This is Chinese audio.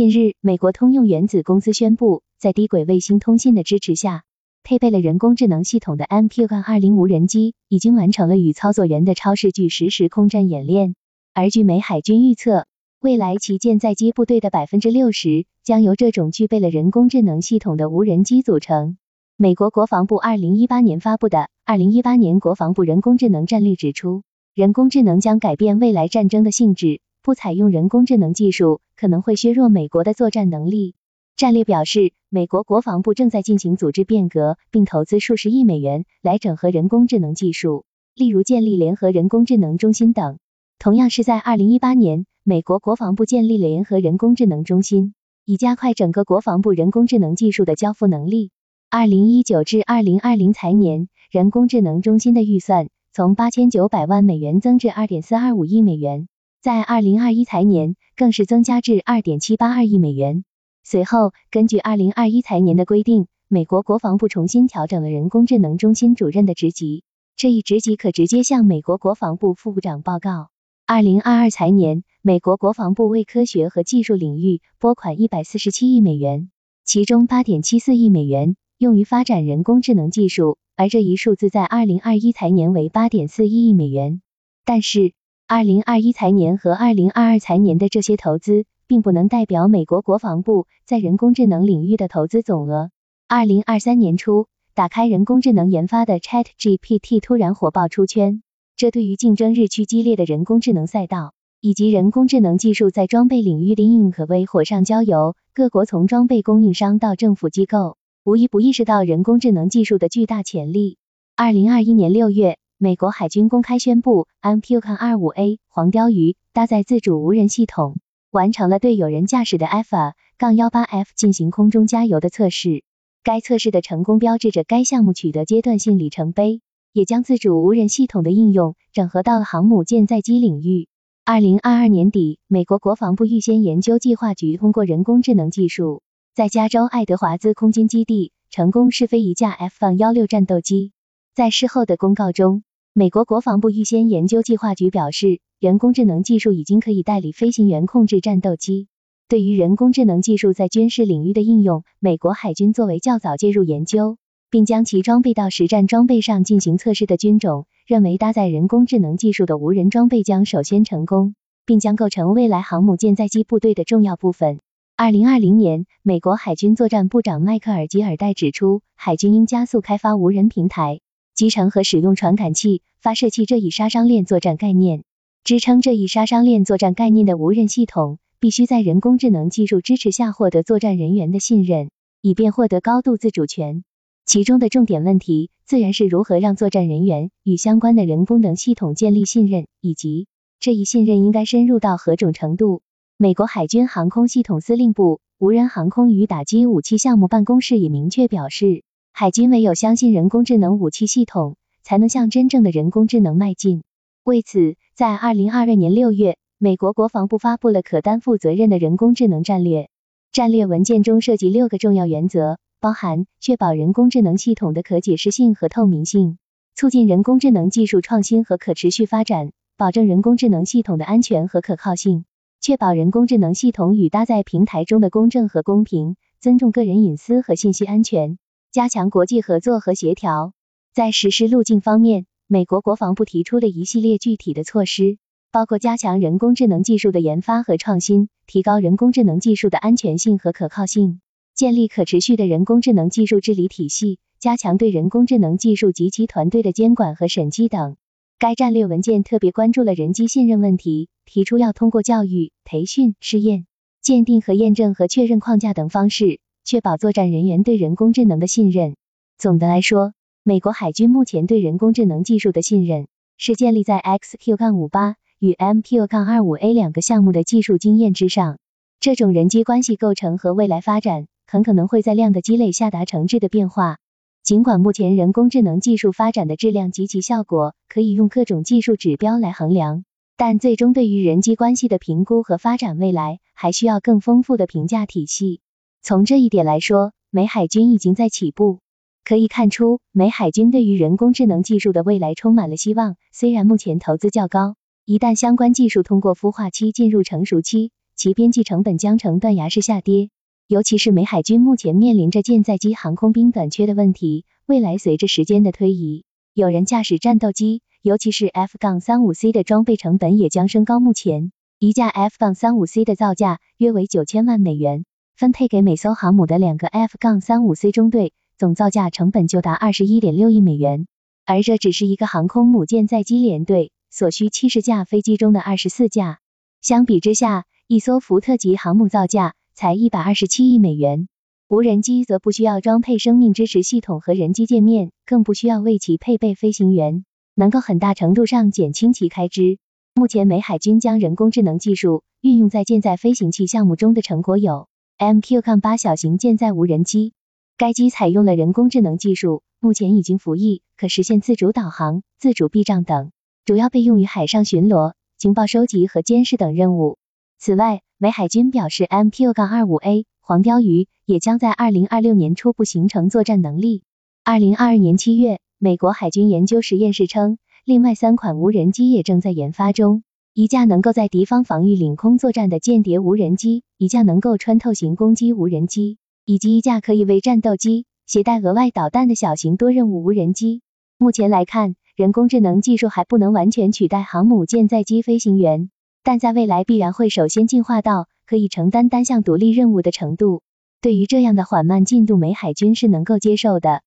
近日，美国通用原子公司宣布，在低轨卫星通信的支持下，配备了人工智能系统的 MQ-20 无人机已经完成了与操作员的超视距实时空战演练。而据美海军预测，未来其舰载机部队的百分之六十将由这种具备了人工智能系统的无人机组成。美国国防部二零一八年发布的《二零一八年国防部人工智能战略》指出，人工智能将改变未来战争的性质。不采用人工智能技术可能会削弱美国的作战能力。战略表示，美国国防部正在进行组织变革，并投资数十亿美元来整合人工智能技术，例如建立联合人工智能中心等。同样是在二零一八年，美国国防部建立了联合人工智能中心，以加快整个国防部人工智能技术的交付能力。二零一九至二零二零财年，人工智能中心的预算从八千九百万美元增至二点四二五亿美元。在二零二一财年，更是增加至二点七八二亿美元。随后，根据二零二一财年的规定，美国国防部重新调整了人工智能中心主任的职级，这一职级可直接向美国国防部副部长报告。二零二二财年，美国国防部为科学和技术领域拨款一百四十七亿美元，其中八点七四亿美元用于发展人工智能技术，而这一数字在二零二一财年为八点四一亿美元。但是，二零二一财年和二零二二财年的这些投资，并不能代表美国国防部在人工智能领域的投资总额。二零二三年初，打开人工智能研发的 Chat GPT 突然火爆出圈，这对于竞争日趋激烈的人工智能赛道，以及人工智能技术在装备领域的应用，可谓火上浇油。各国从装备供应商到政府机构，无一不意识到人工智能技术的巨大潜力。二零二一年六月。美国海军公开宣布，MQ-25A 黄鲷鱼搭载自主无人系统，完成了对有人驾驶的 Alpha-18F 进行空中加油的测试。该测试的成功标志着该项目取得阶段性里程碑，也将自主无人系统的应用整合到了航母舰载机领域。二零二二年底，美国国防部预先研究计划局通过人工智能技术，在加州爱德华兹空军基地成功试飞一架 F-16 战斗机。在事后的公告中，美国国防部预先研究计划局表示，人工智能技术已经可以代理飞行员控制战斗机。对于人工智能技术在军事领域的应用，美国海军作为较早介入研究，并将其装备到实战装备上进行测试的军种，认为搭载人工智能技术的无人装备将首先成功，并将构成未来航母舰载机部队的重要部分。二零二零年，美国海军作战部长迈克尔吉尔戴指出，海军应加速开发无人平台。集成和使用传感器、发射器这一杀伤链作战概念。支撑这一杀伤链作战概念的无人系统，必须在人工智能技术支持下获得作战人员的信任，以便获得高度自主权。其中的重点问题，自然是如何让作战人员与相关的人工能系统建立信任，以及这一信任应该深入到何种程度。美国海军航空系统司令部无人航空与打击武器项目办公室也明确表示。海军唯有相信人工智能武器系统，才能向真正的人工智能迈进。为此，在二零二二年六月，美国国防部发布了可担负责任的人工智能战略。战略文件中涉及六个重要原则，包含确保人工智能系统的可解释性和透明性，促进人工智能技术创新和可持续发展，保证人工智能系统的安全和可靠性，确保人工智能系统与搭载平台中的公正和公平，尊重个人隐私和信息安全。加强国际合作和协调。在实施路径方面，美国国防部提出了一系列具体的措施，包括加强人工智能技术的研发和创新，提高人工智能技术的安全性和可靠性，建立可持续的人工智能技术治理体系，加强对人工智能技术及其团队的监管和审计等。该战略文件特别关注了人机信任问题，提出要通过教育、培训、试验、鉴定和验证和确认框架等方式。确保作战人员对人工智能的信任。总的来说，美国海军目前对人工智能技术的信任是建立在 XQ-58 与 MQ-25A 两个项目的技术经验之上。这种人机关系构成和未来发展很可能会在量的积累下达成质的变化。尽管目前人工智能技术发展的质量及其效果可以用各种技术指标来衡量，但最终对于人机关系的评估和发展未来还需要更丰富的评价体系。从这一点来说，美海军已经在起步。可以看出，美海军对于人工智能技术的未来充满了希望。虽然目前投资较高，一旦相关技术通过孵化期进入成熟期，其边际成本将呈断崖式下跌。尤其是美海军目前面临着舰载机航空兵短缺的问题，未来随着时间的推移，有人驾驶战斗机，尤其是 F- 杠三五 C 的装备成本也将升高。目前，一架 F- 杠三五 C 的造价约为九千万美元，分配给每艘航母的两个 F- 杠三五 C 中队，总造价成本就达二十一点六亿美元。而这只是一个航空母舰载机联队所需七十架飞机中的二十四架。相比之下，一艘福特级航母造价才一百二十七亿美元。无人机则不需要装配生命支持系统和人机界面，更不需要为其配备飞行员，能够很大程度上减轻其开支。目前，美海军将人工智能技术运用在舰载飞行器项目中的成果有 MQ-8 小型舰载无人机，该机采用了人工智能技术，目前已经服役，可实现自主导航、自主避障等，主要被用于海上巡逻、情报收集和监视等任务。此外，美海军表示，MQ-25A 黄貂鱼也将在二零二六年初步形成作战能力。二零二二年七月，美国海军研究实验室称，另外三款无人机也正在研发中：一架能够在敌方防御领空作战的间谍无人机，一架能够穿透型攻击无人机，以及一架可以为战斗机携带额外导弹的小型多任务无人机。目前来看，人工智能技术还不能完全取代航母舰载机飞行员。但在未来必然会首先进化到可以承担单项独立任务的程度。对于这样的缓慢进度，美海军是能够接受的。